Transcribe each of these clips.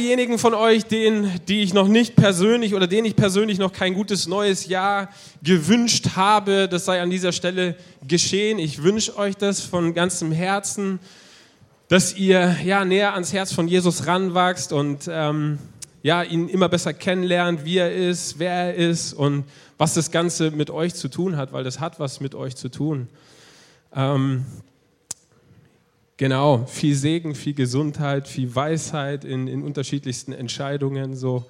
Diejenigen von euch, denen, die ich noch nicht persönlich oder denen ich persönlich noch kein gutes neues Jahr gewünscht habe, das sei an dieser Stelle geschehen. Ich wünsche euch das von ganzem Herzen, dass ihr ja näher ans Herz von Jesus ranwachst und ähm, ja ihn immer besser kennenlernt, wie er ist, wer er ist und was das Ganze mit euch zu tun hat, weil das hat was mit euch zu tun. Ähm, Genau, viel Segen, viel Gesundheit, viel Weisheit in, in unterschiedlichsten Entscheidungen. So.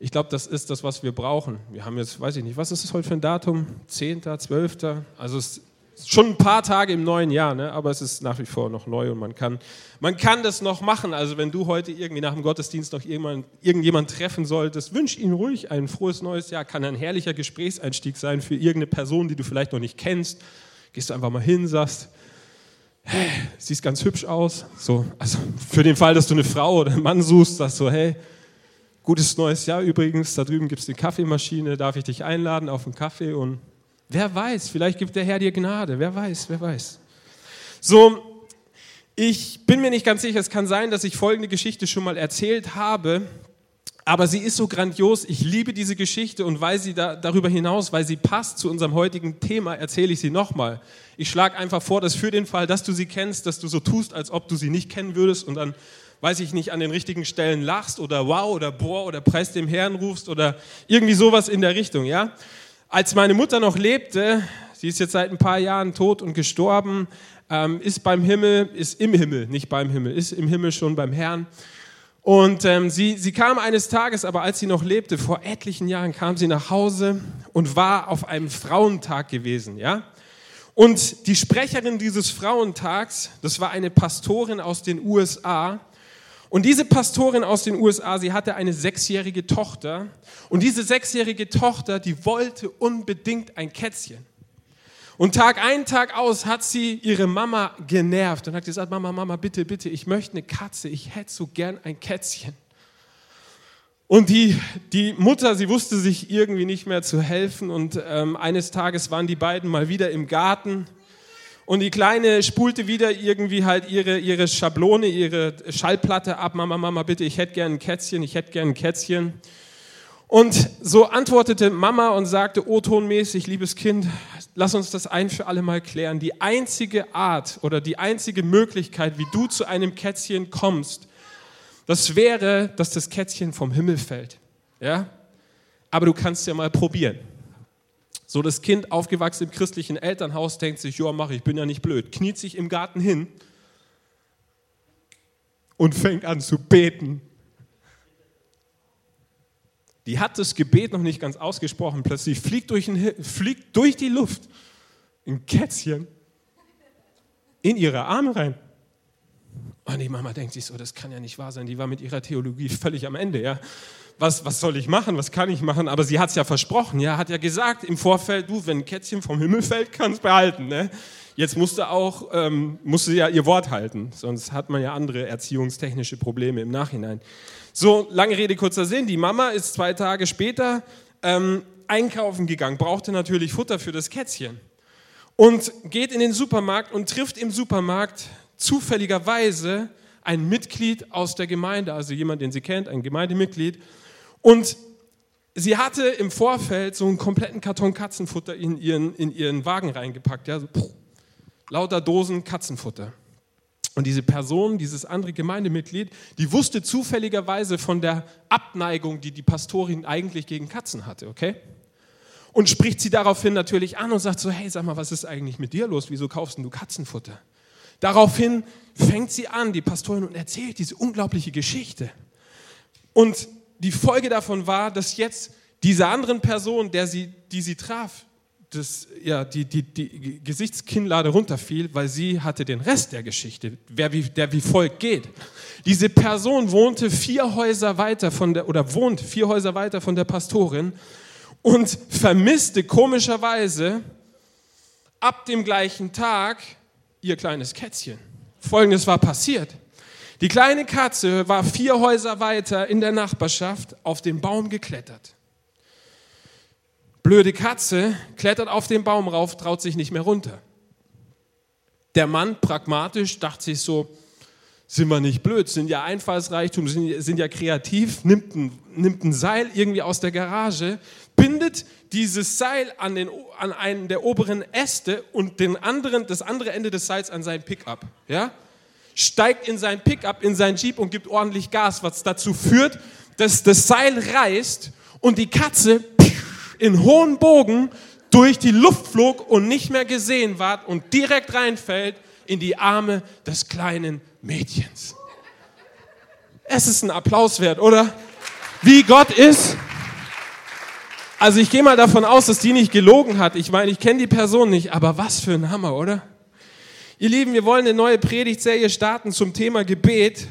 Ich glaube, das ist das, was wir brauchen. Wir haben jetzt, weiß ich nicht, was ist es heute für ein Datum? 10., 12.? Also es ist schon ein paar Tage im neuen Jahr, ne? aber es ist nach wie vor noch neu und man kann, man kann das noch machen. Also wenn du heute irgendwie nach dem Gottesdienst noch irgendjemand, irgendjemand treffen solltest, wünsch ihm ruhig ein frohes neues Jahr. Kann ein herrlicher Gesprächseinstieg sein für irgendeine Person, die du vielleicht noch nicht kennst. Gehst du einfach mal hin, sagst, hey, siehst ganz hübsch aus. So, also für den Fall, dass du eine Frau oder einen Mann suchst, sagst du, hey, gutes neues Jahr übrigens, da drüben gibt es eine Kaffeemaschine, darf ich dich einladen auf einen Kaffee? Und wer weiß, vielleicht gibt der Herr dir Gnade, wer weiß, wer weiß. So, ich bin mir nicht ganz sicher, es kann sein, dass ich folgende Geschichte schon mal erzählt habe, aber sie ist so grandios, ich liebe diese Geschichte und weil sie da, darüber hinaus, weil sie passt zu unserem heutigen Thema, erzähle ich sie nochmal. Ich schlage einfach vor, dass für den Fall, dass du sie kennst, dass du so tust, als ob du sie nicht kennen würdest und dann, weiß ich nicht, an den richtigen Stellen lachst oder wow oder boah oder preis dem Herrn rufst oder irgendwie sowas in der Richtung, ja? Als meine Mutter noch lebte, sie ist jetzt seit ein paar Jahren tot und gestorben, ähm, ist beim Himmel, ist im Himmel, nicht beim Himmel, ist im Himmel schon beim Herrn. Und ähm, sie, sie kam eines Tages, aber als sie noch lebte, vor etlichen Jahren, kam sie nach Hause und war auf einem Frauentag gewesen, ja? Und die Sprecherin dieses Frauentags, das war eine Pastorin aus den USA. Und diese Pastorin aus den USA, sie hatte eine sechsjährige Tochter. Und diese sechsjährige Tochter, die wollte unbedingt ein Kätzchen. Und Tag ein, Tag aus hat sie ihre Mama genervt und hat gesagt, Mama, Mama, bitte, bitte, ich möchte eine Katze, ich hätte so gern ein Kätzchen. Und die, die Mutter, sie wusste sich irgendwie nicht mehr zu helfen und ähm, eines Tages waren die beiden mal wieder im Garten und die Kleine spulte wieder irgendwie halt ihre, ihre Schablone, ihre Schallplatte ab. Mama, Mama, bitte, ich hätte gern ein Kätzchen, ich hätte gern ein Kätzchen. Und so antwortete Mama und sagte O-tonmäßig, liebes Kind, lass uns das ein für alle Mal klären. Die einzige Art oder die einzige Möglichkeit, wie du zu einem Kätzchen kommst, das wäre, dass das Kätzchen vom Himmel fällt. Ja? Aber du kannst ja mal probieren. So das Kind, aufgewachsen im christlichen Elternhaus, denkt sich, ja, mach ich, bin ja nicht blöd. Kniet sich im Garten hin und fängt an zu beten. Die hat das Gebet noch nicht ganz ausgesprochen. Plötzlich fliegt durch, den, fliegt durch die Luft ein Kätzchen in ihre Arme rein. Und die Mama denkt sich so, das kann ja nicht wahr sein. Die war mit ihrer Theologie völlig am Ende, ja. Was, was soll ich machen? Was kann ich machen? Aber sie hat es ja versprochen, ja, hat ja gesagt im Vorfeld, du, wenn ein Kätzchen vom Himmel fällt, kannst behalten, ne? Jetzt musste auch, ähm, musste ja ihr Wort halten, sonst hat man ja andere erziehungstechnische Probleme im Nachhinein. So, lange Rede, kurzer Sinn. Die Mama ist zwei Tage später ähm, einkaufen gegangen, brauchte natürlich Futter für das Kätzchen und geht in den Supermarkt und trifft im Supermarkt zufälligerweise ein Mitglied aus der Gemeinde, also jemand, den sie kennt, ein Gemeindemitglied. Und sie hatte im Vorfeld so einen kompletten Karton Katzenfutter in ihren, in ihren Wagen reingepackt. Ja, so, lauter Dosen Katzenfutter. Und diese Person, dieses andere Gemeindemitglied, die wusste zufälligerweise von der Abneigung, die die Pastorin eigentlich gegen Katzen hatte, okay? Und spricht sie daraufhin natürlich an und sagt so, hey, sag mal, was ist eigentlich mit dir los? Wieso kaufst du Katzenfutter? Daraufhin fängt sie an, die Pastorin, und erzählt diese unglaubliche Geschichte. Und die Folge davon war, dass jetzt diese anderen Person, der sie, die sie traf, das, ja, die, die, die Gesichtskinnlade runterfiel, weil sie hatte den Rest der Geschichte, wer wie, der wie folgt geht. Diese Person wohnte vier Häuser weiter von der, oder wohnt vier Häuser weiter von der Pastorin und vermisste komischerweise ab dem gleichen Tag ihr kleines Kätzchen. Folgendes war passiert. Die kleine Katze war vier Häuser weiter in der Nachbarschaft auf den Baum geklettert. Blöde Katze klettert auf den Baum rauf, traut sich nicht mehr runter. Der Mann, pragmatisch, dachte sich so, Sind wir nicht blöd, sind ja Einfallsreichtum, sind, sind ja kreativ, nimmt ein, nimmt ein Seil irgendwie aus der Garage, bindet dieses Seil an, den, an einen der oberen Äste und den anderen, das andere Ende des Seils an sein Pickup. Ja? Steigt in sein Pickup, in sein Jeep und gibt ordentlich Gas, was dazu führt, dass das Seil reißt und die Katze in hohen Bogen durch die Luft flog und nicht mehr gesehen ward und direkt reinfällt in die Arme des kleinen Mädchens. Es ist ein Applaus wert, oder? Wie Gott ist. Also ich gehe mal davon aus, dass die nicht gelogen hat. Ich meine, ich kenne die Person nicht, aber was für ein Hammer, oder? Ihr Lieben, wir wollen eine neue Predigtserie starten zum Thema Gebet.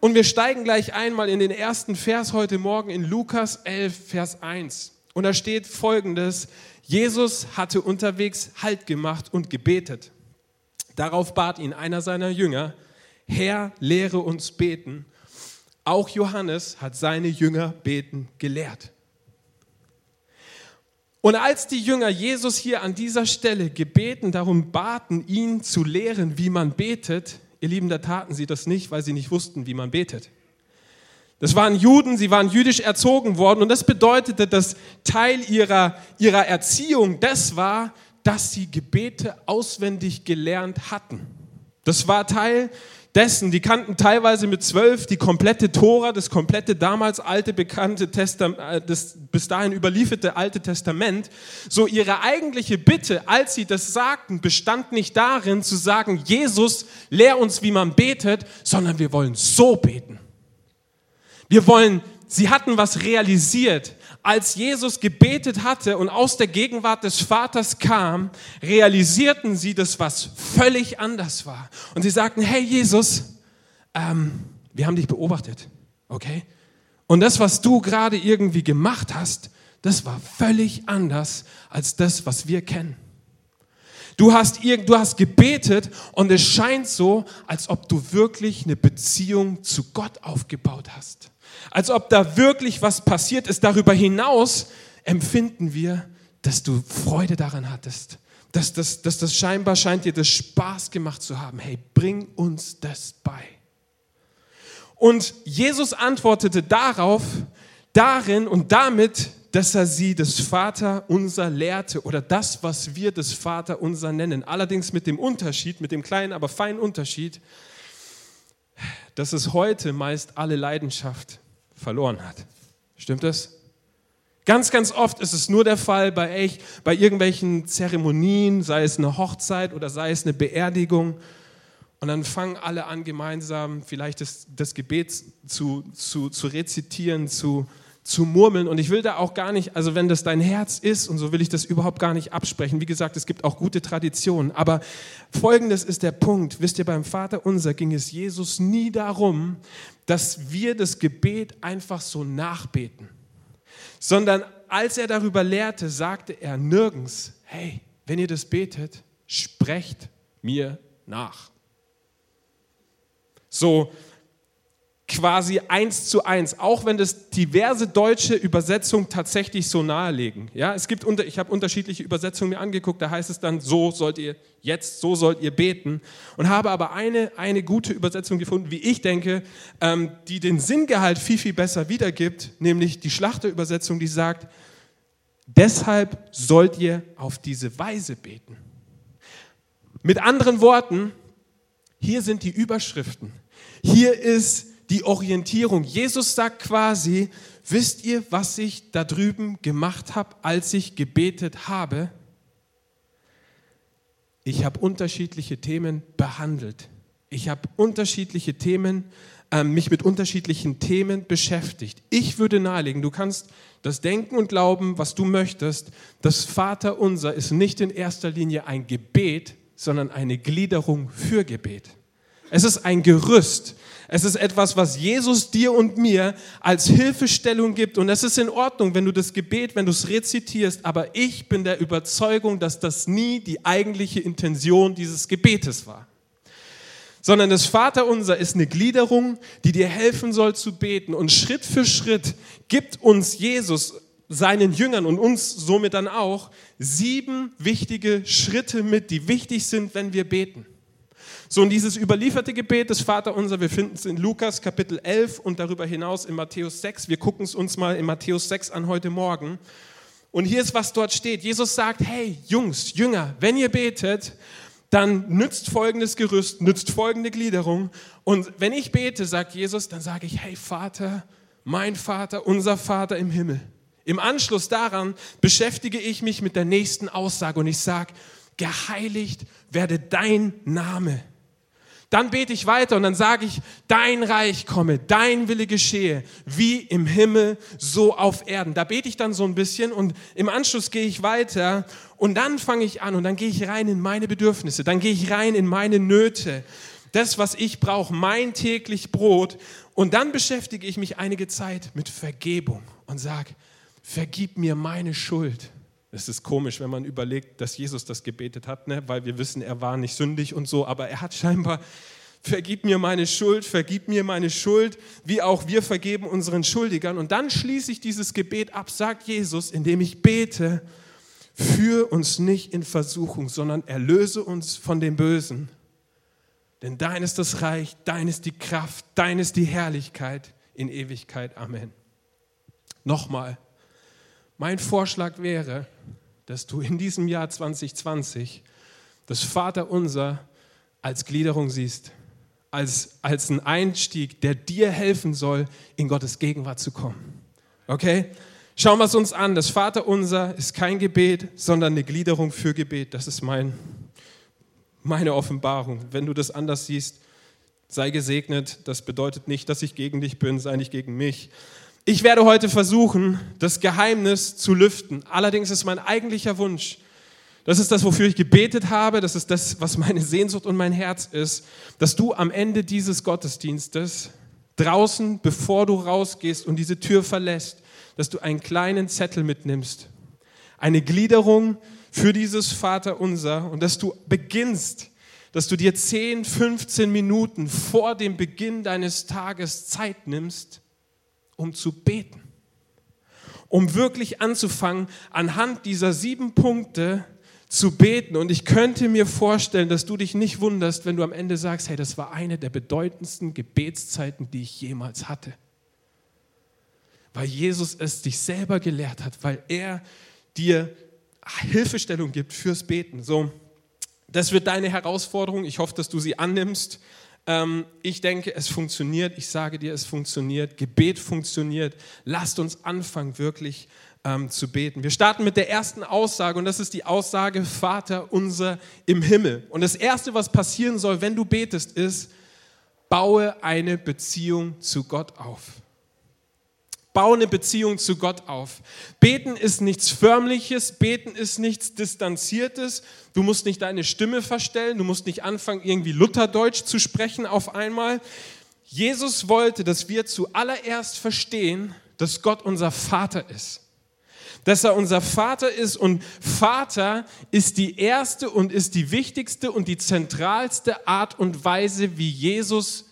Und wir steigen gleich einmal in den ersten Vers heute Morgen in Lukas 11, Vers 1. Und da steht folgendes, Jesus hatte unterwegs Halt gemacht und gebetet. Darauf bat ihn einer seiner Jünger, Herr, lehre uns beten. Auch Johannes hat seine Jünger beten gelehrt. Und als die Jünger Jesus hier an dieser Stelle gebeten, darum baten, ihn zu lehren, wie man betet, ihr Lieben, da taten sie das nicht, weil sie nicht wussten, wie man betet. Das waren Juden, sie waren jüdisch erzogen worden und das bedeutete, dass Teil ihrer, ihrer Erziehung das war, dass sie Gebete auswendig gelernt hatten. Das war Teil dessen. Die kannten teilweise mit zwölf die komplette Tora, das komplette damals alte bekannte Testament, äh, das bis dahin überlieferte Alte Testament. So ihre eigentliche Bitte, als sie das sagten, bestand nicht darin zu sagen, Jesus, lehr uns, wie man betet, sondern wir wollen so beten. Wir wollen, sie hatten was realisiert als Jesus gebetet hatte und aus der Gegenwart des Vaters kam, realisierten sie, dass was völlig anders war. Und sie sagten, hey Jesus, ähm, wir haben dich beobachtet, okay? Und das, was du gerade irgendwie gemacht hast, das war völlig anders als das, was wir kennen. Du hast, du hast gebetet und es scheint so, als ob du wirklich eine Beziehung zu Gott aufgebaut hast als ob da wirklich was passiert ist. Darüber hinaus empfinden wir, dass du Freude daran hattest. Dass das, dass das scheinbar scheint dir das Spaß gemacht zu haben. Hey, bring uns das bei. Und Jesus antwortete darauf, darin und damit, dass er sie das Vater unser lehrte oder das, was wir das Vater unser nennen. Allerdings mit dem Unterschied, mit dem kleinen, aber feinen Unterschied, dass es heute meist alle Leidenschaft verloren hat. Stimmt das? Ganz, ganz oft ist es nur der Fall bei, echt, bei irgendwelchen Zeremonien, sei es eine Hochzeit oder sei es eine Beerdigung. Und dann fangen alle an, gemeinsam vielleicht das, das Gebet zu, zu, zu rezitieren, zu, zu murmeln. Und ich will da auch gar nicht, also wenn das dein Herz ist, und so will ich das überhaupt gar nicht absprechen. Wie gesagt, es gibt auch gute Traditionen. Aber folgendes ist der Punkt. Wisst ihr, beim Vater unser ging es Jesus nie darum, dass wir das Gebet einfach so nachbeten, sondern als er darüber lehrte, sagte er nirgends, hey, wenn ihr das betet, sprecht mir nach. So, quasi eins zu eins, auch wenn das diverse deutsche Übersetzungen tatsächlich so nahelegen. Ja, es gibt unter, ich habe unterschiedliche Übersetzungen mir angeguckt, da heißt es dann, so sollt ihr jetzt, so sollt ihr beten. Und habe aber eine, eine gute Übersetzung gefunden, wie ich denke, ähm, die den Sinngehalt viel, viel besser wiedergibt, nämlich die Schlachterübersetzung, die sagt, deshalb sollt ihr auf diese Weise beten. Mit anderen Worten, hier sind die Überschriften. Hier ist die Orientierung. Jesus sagt quasi, wisst ihr, was ich da drüben gemacht habe, als ich gebetet habe? Ich habe unterschiedliche Themen behandelt. Ich habe unterschiedliche Themen, äh, mich mit unterschiedlichen Themen beschäftigt. Ich würde nahelegen, du kannst das Denken und Glauben, was du möchtest. Das Vater unser ist nicht in erster Linie ein Gebet, sondern eine Gliederung für Gebet. Es ist ein Gerüst. Es ist etwas, was Jesus dir und mir als Hilfestellung gibt. Und es ist in Ordnung, wenn du das Gebet, wenn du es rezitierst. Aber ich bin der Überzeugung, dass das nie die eigentliche Intention dieses Gebetes war. Sondern das Vaterunser ist eine Gliederung, die dir helfen soll zu beten. Und Schritt für Schritt gibt uns Jesus seinen Jüngern und uns somit dann auch sieben wichtige Schritte mit, die wichtig sind, wenn wir beten. So, und dieses überlieferte Gebet des Vaterunser, wir finden es in Lukas Kapitel 11 und darüber hinaus in Matthäus 6. Wir gucken es uns mal in Matthäus 6 an heute Morgen. Und hier ist, was dort steht. Jesus sagt, hey Jungs, Jünger, wenn ihr betet, dann nützt folgendes Gerüst, nützt folgende Gliederung. Und wenn ich bete, sagt Jesus, dann sage ich, hey Vater, mein Vater, unser Vater im Himmel. Im Anschluss daran beschäftige ich mich mit der nächsten Aussage und ich sage, geheiligt werde dein Name. Dann bete ich weiter und dann sage ich, dein Reich komme, dein Wille geschehe, wie im Himmel, so auf Erden. Da bete ich dann so ein bisschen und im Anschluss gehe ich weiter und dann fange ich an und dann gehe ich rein in meine Bedürfnisse, dann gehe ich rein in meine Nöte, das, was ich brauche, mein täglich Brot. Und dann beschäftige ich mich einige Zeit mit Vergebung und sage, vergib mir meine Schuld. Es ist komisch, wenn man überlegt, dass Jesus das gebetet hat, ne? weil wir wissen, er war nicht sündig und so, aber er hat scheinbar, vergib mir meine Schuld, vergib mir meine Schuld, wie auch wir vergeben unseren Schuldigern. Und dann schließe ich dieses Gebet ab, sagt Jesus, indem ich bete, führe uns nicht in Versuchung, sondern erlöse uns von dem Bösen. Denn dein ist das Reich, dein ist die Kraft, dein ist die Herrlichkeit in Ewigkeit. Amen. Nochmal, mein Vorschlag wäre, dass du in diesem Jahr 2020 das Vaterunser als Gliederung siehst, als, als einen Einstieg, der dir helfen soll, in Gottes Gegenwart zu kommen. Okay? Schauen wir es uns an. Das Vaterunser ist kein Gebet, sondern eine Gliederung für Gebet. Das ist mein, meine Offenbarung. Wenn du das anders siehst, sei gesegnet. Das bedeutet nicht, dass ich gegen dich bin, sei nicht gegen mich. Ich werde heute versuchen, das Geheimnis zu lüften. Allerdings ist mein eigentlicher Wunsch, das ist das, wofür ich gebetet habe, das ist das, was meine Sehnsucht und mein Herz ist, dass du am Ende dieses Gottesdienstes draußen, bevor du rausgehst und diese Tür verlässt, dass du einen kleinen Zettel mitnimmst, eine Gliederung für dieses Vaterunser und dass du beginnst, dass du dir 10, 15 Minuten vor dem Beginn deines Tages Zeit nimmst, um zu beten. Um wirklich anzufangen, anhand dieser sieben Punkte zu beten. Und ich könnte mir vorstellen, dass du dich nicht wunderst, wenn du am Ende sagst, hey, das war eine der bedeutendsten Gebetszeiten, die ich jemals hatte. Weil Jesus es dich selber gelehrt hat, weil er dir Hilfestellung gibt fürs Beten. So, das wird deine Herausforderung. Ich hoffe, dass du sie annimmst. Ähm, ich denke, es funktioniert. Ich sage dir, es funktioniert. Gebet funktioniert. Lasst uns anfangen, wirklich ähm, zu beten. Wir starten mit der ersten Aussage und das ist die Aussage Vater unser im Himmel. Und das Erste, was passieren soll, wenn du betest, ist, baue eine Beziehung zu Gott auf. Bau eine Beziehung zu Gott auf. Beten ist nichts Förmliches, beten ist nichts Distanziertes. Du musst nicht deine Stimme verstellen, du musst nicht anfangen, irgendwie Lutherdeutsch zu sprechen auf einmal. Jesus wollte, dass wir zuallererst verstehen, dass Gott unser Vater ist. Dass er unser Vater ist und Vater ist die erste und ist die wichtigste und die zentralste Art und Weise, wie Jesus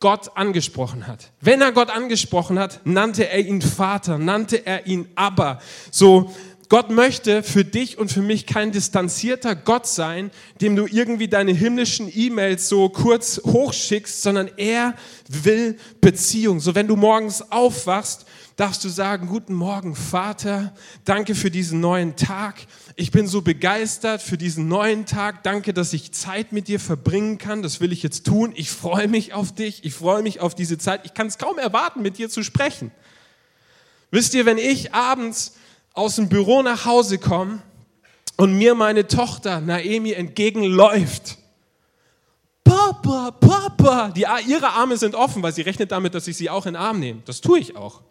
Gott angesprochen hat. Wenn er Gott angesprochen hat, nannte er ihn Vater, nannte er ihn Abba. So, Gott möchte für dich und für mich kein distanzierter Gott sein, dem du irgendwie deine himmlischen E-Mails so kurz hochschickst, sondern er will Beziehung. So, wenn du morgens aufwachst, darfst du sagen, guten Morgen, Vater, danke für diesen neuen Tag. Ich bin so begeistert für diesen neuen Tag. Danke, dass ich Zeit mit dir verbringen kann. Das will ich jetzt tun. Ich freue mich auf dich. Ich freue mich auf diese Zeit. Ich kann es kaum erwarten, mit dir zu sprechen. Wisst ihr, wenn ich abends aus dem Büro nach Hause komme und mir meine Tochter Naemi entgegenläuft, Papa, Papa, die, ihre Arme sind offen, weil sie rechnet damit, dass ich sie auch in den Arm nehme. Das tue ich auch.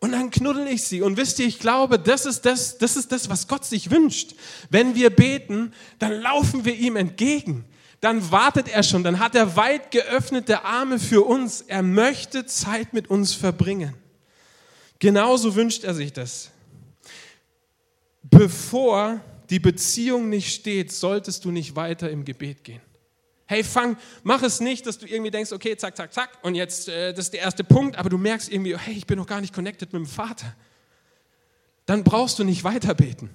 Und dann knuddel ich sie. Und wisst ihr, ich glaube, das ist das, das ist das, was Gott sich wünscht. Wenn wir beten, dann laufen wir ihm entgegen. Dann wartet er schon. Dann hat er weit geöffnete Arme für uns. Er möchte Zeit mit uns verbringen. Genauso wünscht er sich das. Bevor die Beziehung nicht steht, solltest du nicht weiter im Gebet gehen. Hey, fang, mach es nicht, dass du irgendwie denkst, okay, zack, zack, zack, und jetzt, äh, das ist der erste Punkt, aber du merkst irgendwie, hey, ich bin noch gar nicht connected mit dem Vater. Dann brauchst du nicht weiter beten.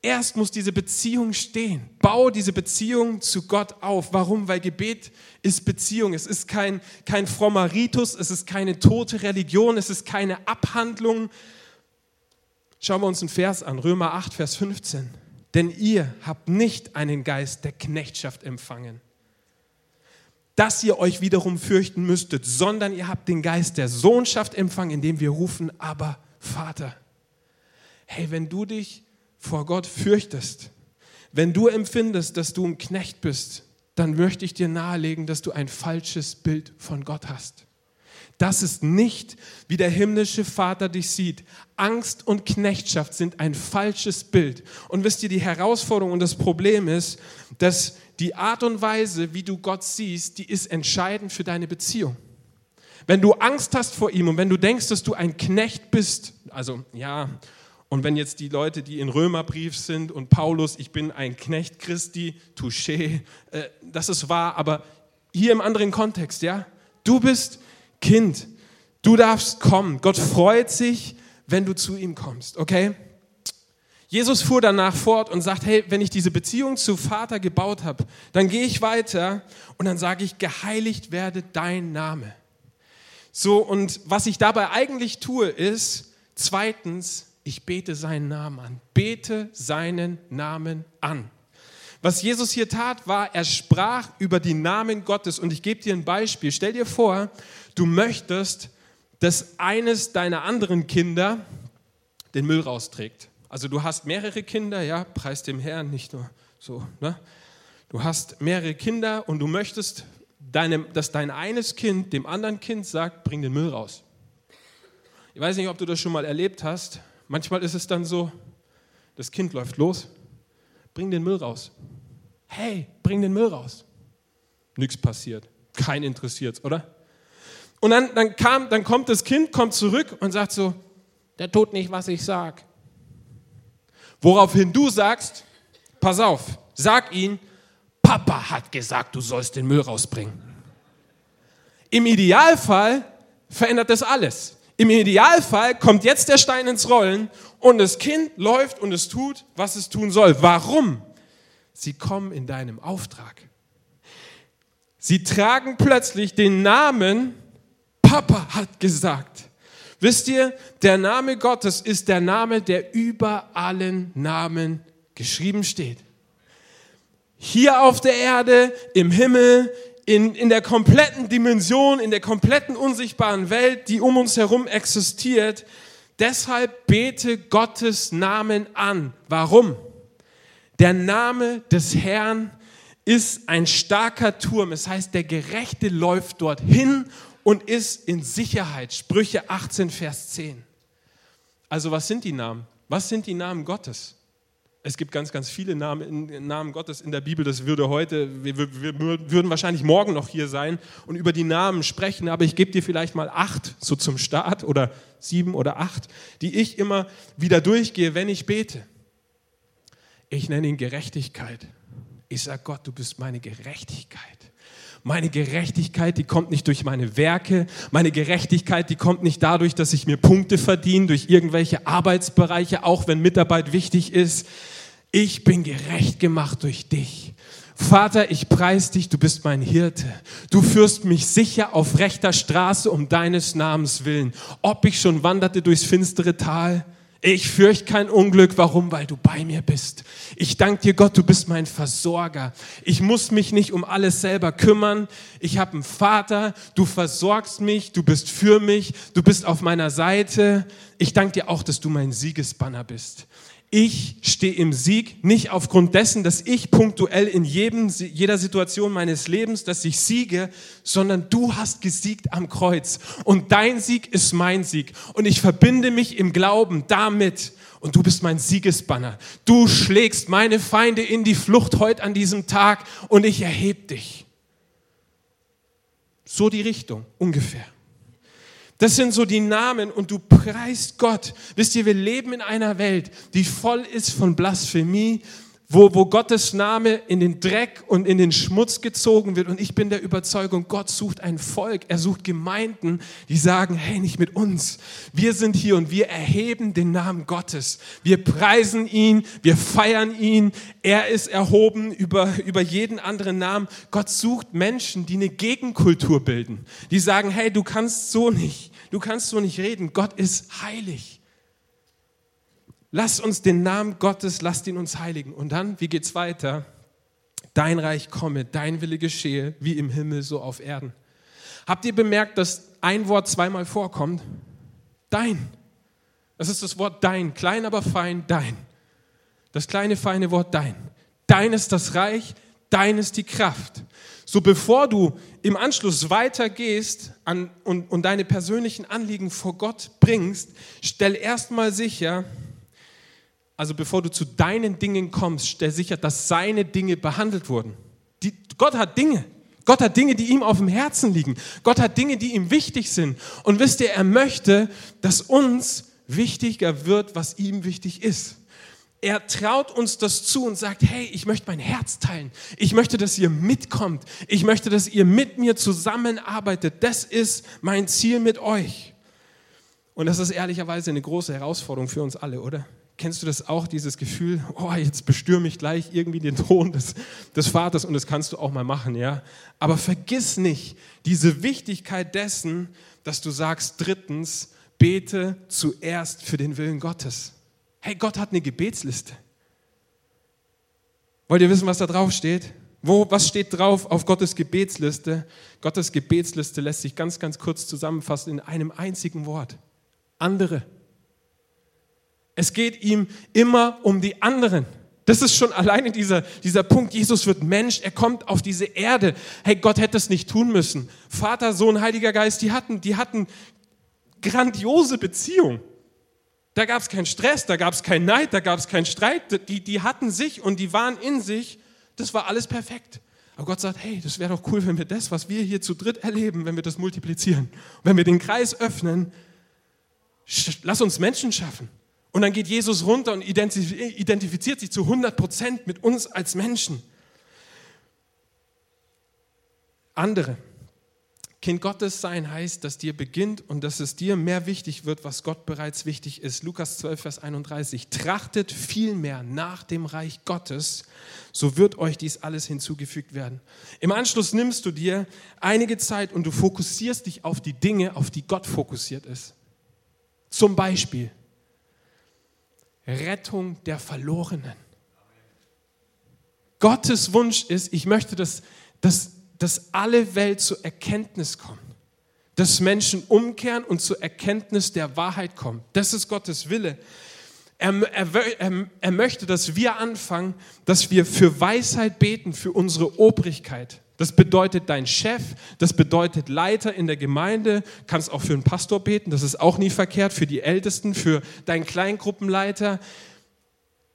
Erst muss diese Beziehung stehen. Bau diese Beziehung zu Gott auf. Warum? Weil Gebet ist Beziehung. Es ist kein, kein frommer Ritus, es ist keine tote Religion, es ist keine Abhandlung. Schauen wir uns einen Vers an, Römer 8, Vers 15. Denn ihr habt nicht einen Geist der Knechtschaft empfangen, dass ihr euch wiederum fürchten müsstet, sondern ihr habt den Geist der Sohnschaft empfangen, indem wir rufen, aber Vater. Hey, wenn du dich vor Gott fürchtest, wenn du empfindest, dass du ein Knecht bist, dann möchte ich dir nahelegen, dass du ein falsches Bild von Gott hast. Das ist nicht, wie der himmlische Vater dich sieht. Angst und Knechtschaft sind ein falsches Bild. Und wisst ihr, die Herausforderung und das Problem ist, dass die Art und Weise, wie du Gott siehst, die ist entscheidend für deine Beziehung. Wenn du Angst hast vor ihm und wenn du denkst, dass du ein Knecht bist, also ja, und wenn jetzt die Leute, die in Römerbrief sind und Paulus, ich bin ein Knecht Christi, touché, äh, das ist wahr, aber hier im anderen Kontext, ja, du bist Kind, du darfst kommen. Gott freut sich, wenn du zu ihm kommst, okay? Jesus fuhr danach fort und sagt, hey, wenn ich diese Beziehung zu Vater gebaut habe, dann gehe ich weiter und dann sage ich, geheiligt werde dein Name. So, und was ich dabei eigentlich tue, ist, zweitens, ich bete seinen Namen an. Bete seinen Namen an. Was Jesus hier tat, war, er sprach über die Namen Gottes. Und ich gebe dir ein Beispiel. Stell dir vor, du möchtest, dass eines deiner anderen Kinder den Müll rausträgt. Also du hast mehrere Kinder, ja, preis dem Herrn, nicht nur so. Ne? Du hast mehrere Kinder und du möchtest, deinem, dass dein eines Kind dem anderen Kind sagt, bring den Müll raus. Ich weiß nicht, ob du das schon mal erlebt hast. Manchmal ist es dann so, das Kind läuft los, bring den Müll raus. Hey, bring den Müll raus. Nichts passiert. Kein interessiert, oder? Und dann, dann, kam, dann kommt das Kind, kommt zurück und sagt so, der tut nicht, was ich sag. Woraufhin du sagst, pass auf, sag ihn, Papa hat gesagt, du sollst den Müll rausbringen. Im Idealfall verändert das alles. Im Idealfall kommt jetzt der Stein ins Rollen und das Kind läuft und es tut, was es tun soll. Warum? Sie kommen in deinem Auftrag. Sie tragen plötzlich den Namen, Papa hat gesagt. Wisst ihr, der Name Gottes ist der Name, der über allen Namen geschrieben steht. Hier auf der Erde, im Himmel, in, in der kompletten Dimension, in der kompletten unsichtbaren Welt, die um uns herum existiert. Deshalb bete Gottes Namen an. Warum? Der Name des Herrn ist ein starker Turm. Es heißt, der Gerechte läuft dorthin und ist in Sicherheit. Sprüche 18, Vers 10. Also was sind die Namen? Was sind die Namen Gottes? Es gibt ganz, ganz viele Namen, Namen Gottes in der Bibel. Das würde heute, wir, wir, würden wahrscheinlich morgen noch hier sein und über die Namen sprechen. Aber ich gebe dir vielleicht mal acht, so zum Start, oder sieben oder acht, die ich immer wieder durchgehe, wenn ich bete. Ich nenne ihn Gerechtigkeit. Ich sage Gott, du bist meine Gerechtigkeit. Meine Gerechtigkeit, die kommt nicht durch meine Werke. Meine Gerechtigkeit, die kommt nicht dadurch, dass ich mir Punkte verdiene, durch irgendwelche Arbeitsbereiche, auch wenn Mitarbeit wichtig ist. Ich bin gerecht gemacht durch dich. Vater, ich preis dich, du bist mein Hirte. Du führst mich sicher auf rechter Straße um deines Namens willen. Ob ich schon wanderte durchs finstere Tal, ich fürchte kein Unglück. Warum? Weil du bei mir bist. Ich danke dir, Gott, du bist mein Versorger. Ich muss mich nicht um alles selber kümmern. Ich habe einen Vater. Du versorgst mich. Du bist für mich. Du bist auf meiner Seite. Ich danke dir auch, dass du mein Siegesbanner bist. Ich stehe im Sieg nicht aufgrund dessen, dass ich punktuell in jedem, jeder Situation meines Lebens, dass ich siege, sondern du hast gesiegt am Kreuz. Und dein Sieg ist mein Sieg. Und ich verbinde mich im Glauben damit. Und du bist mein Siegesbanner. Du schlägst meine Feinde in die Flucht heute an diesem Tag und ich erhebe dich. So die Richtung ungefähr. Das sind so die Namen und du preist Gott. Wisst ihr, wir leben in einer Welt, die voll ist von Blasphemie, wo, wo Gottes Name in den Dreck und in den Schmutz gezogen wird. Und ich bin der Überzeugung, Gott sucht ein Volk, er sucht Gemeinden, die sagen, hey, nicht mit uns. Wir sind hier und wir erheben den Namen Gottes. Wir preisen ihn, wir feiern ihn. Er ist erhoben über, über jeden anderen Namen. Gott sucht Menschen, die eine Gegenkultur bilden, die sagen, hey, du kannst so nicht, du kannst so nicht reden. Gott ist heilig. Lass uns den Namen Gottes, lasst ihn uns heiligen. Und dann, wie geht's weiter? Dein Reich komme, dein Wille geschehe, wie im Himmel, so auf Erden. Habt ihr bemerkt, dass ein Wort zweimal vorkommt? Dein. Das ist das Wort dein, klein aber fein, dein. Das kleine feine Wort dein. Dein ist das Reich, dein ist die Kraft. So bevor du im Anschluss weitergehst an, und, und deine persönlichen Anliegen vor Gott bringst, stell erstmal sicher, also bevor du zu deinen Dingen kommst, stell sicher, dass seine Dinge behandelt wurden. Die, Gott hat Dinge. Gott hat Dinge, die ihm auf dem Herzen liegen. Gott hat Dinge, die ihm wichtig sind. Und wisst ihr, er möchte, dass uns wichtiger wird, was ihm wichtig ist. Er traut uns das zu und sagt, hey, ich möchte mein Herz teilen. Ich möchte, dass ihr mitkommt. Ich möchte, dass ihr mit mir zusammenarbeitet. Das ist mein Ziel mit euch. Und das ist ehrlicherweise eine große Herausforderung für uns alle, oder? Kennst du das auch, dieses Gefühl, oh, jetzt bestürme ich gleich irgendwie den Thron des, des Vaters und das kannst du auch mal machen, ja? Aber vergiss nicht diese Wichtigkeit dessen, dass du sagst, drittens, bete zuerst für den Willen Gottes. Hey, Gott hat eine Gebetsliste. Wollt ihr wissen, was da drauf steht? Wo, was steht drauf auf Gottes Gebetsliste? Gottes Gebetsliste lässt sich ganz, ganz kurz zusammenfassen in einem einzigen Wort. Andere. Es geht ihm immer um die anderen. Das ist schon alleine dieser, dieser Punkt. Jesus wird Mensch, er kommt auf diese Erde. Hey, Gott hätte es nicht tun müssen. Vater, Sohn, Heiliger Geist, die hatten, die hatten grandiose Beziehung. Da gab es keinen Stress, da gab es keinen Neid, da gab es keinen Streit. Die, die hatten sich und die waren in sich. Das war alles perfekt. Aber Gott sagt, hey, das wäre doch cool, wenn wir das, was wir hier zu dritt erleben, wenn wir das multiplizieren. Wenn wir den Kreis öffnen, lass uns Menschen schaffen. Und dann geht Jesus runter und identifiziert sich zu 100 Prozent mit uns als Menschen. Andere. Kind Gottes sein heißt, dass dir beginnt und dass es dir mehr wichtig wird, was Gott bereits wichtig ist. Lukas 12, Vers 31. Trachtet vielmehr nach dem Reich Gottes, so wird euch dies alles hinzugefügt werden. Im Anschluss nimmst du dir einige Zeit und du fokussierst dich auf die Dinge, auf die Gott fokussiert ist. Zum Beispiel Rettung der Verlorenen. Gottes Wunsch ist, ich möchte, dass, dass, dass alle Welt zur Erkenntnis kommt. Dass Menschen umkehren und zur Erkenntnis der Wahrheit kommen. Das ist Gottes Wille. Er, er, er, möchte, dass wir anfangen, dass wir für Weisheit beten, für unsere Obrigkeit. Das bedeutet dein Chef, das bedeutet Leiter in der Gemeinde, kannst auch für einen Pastor beten, das ist auch nie verkehrt, für die Ältesten, für deinen Kleingruppenleiter.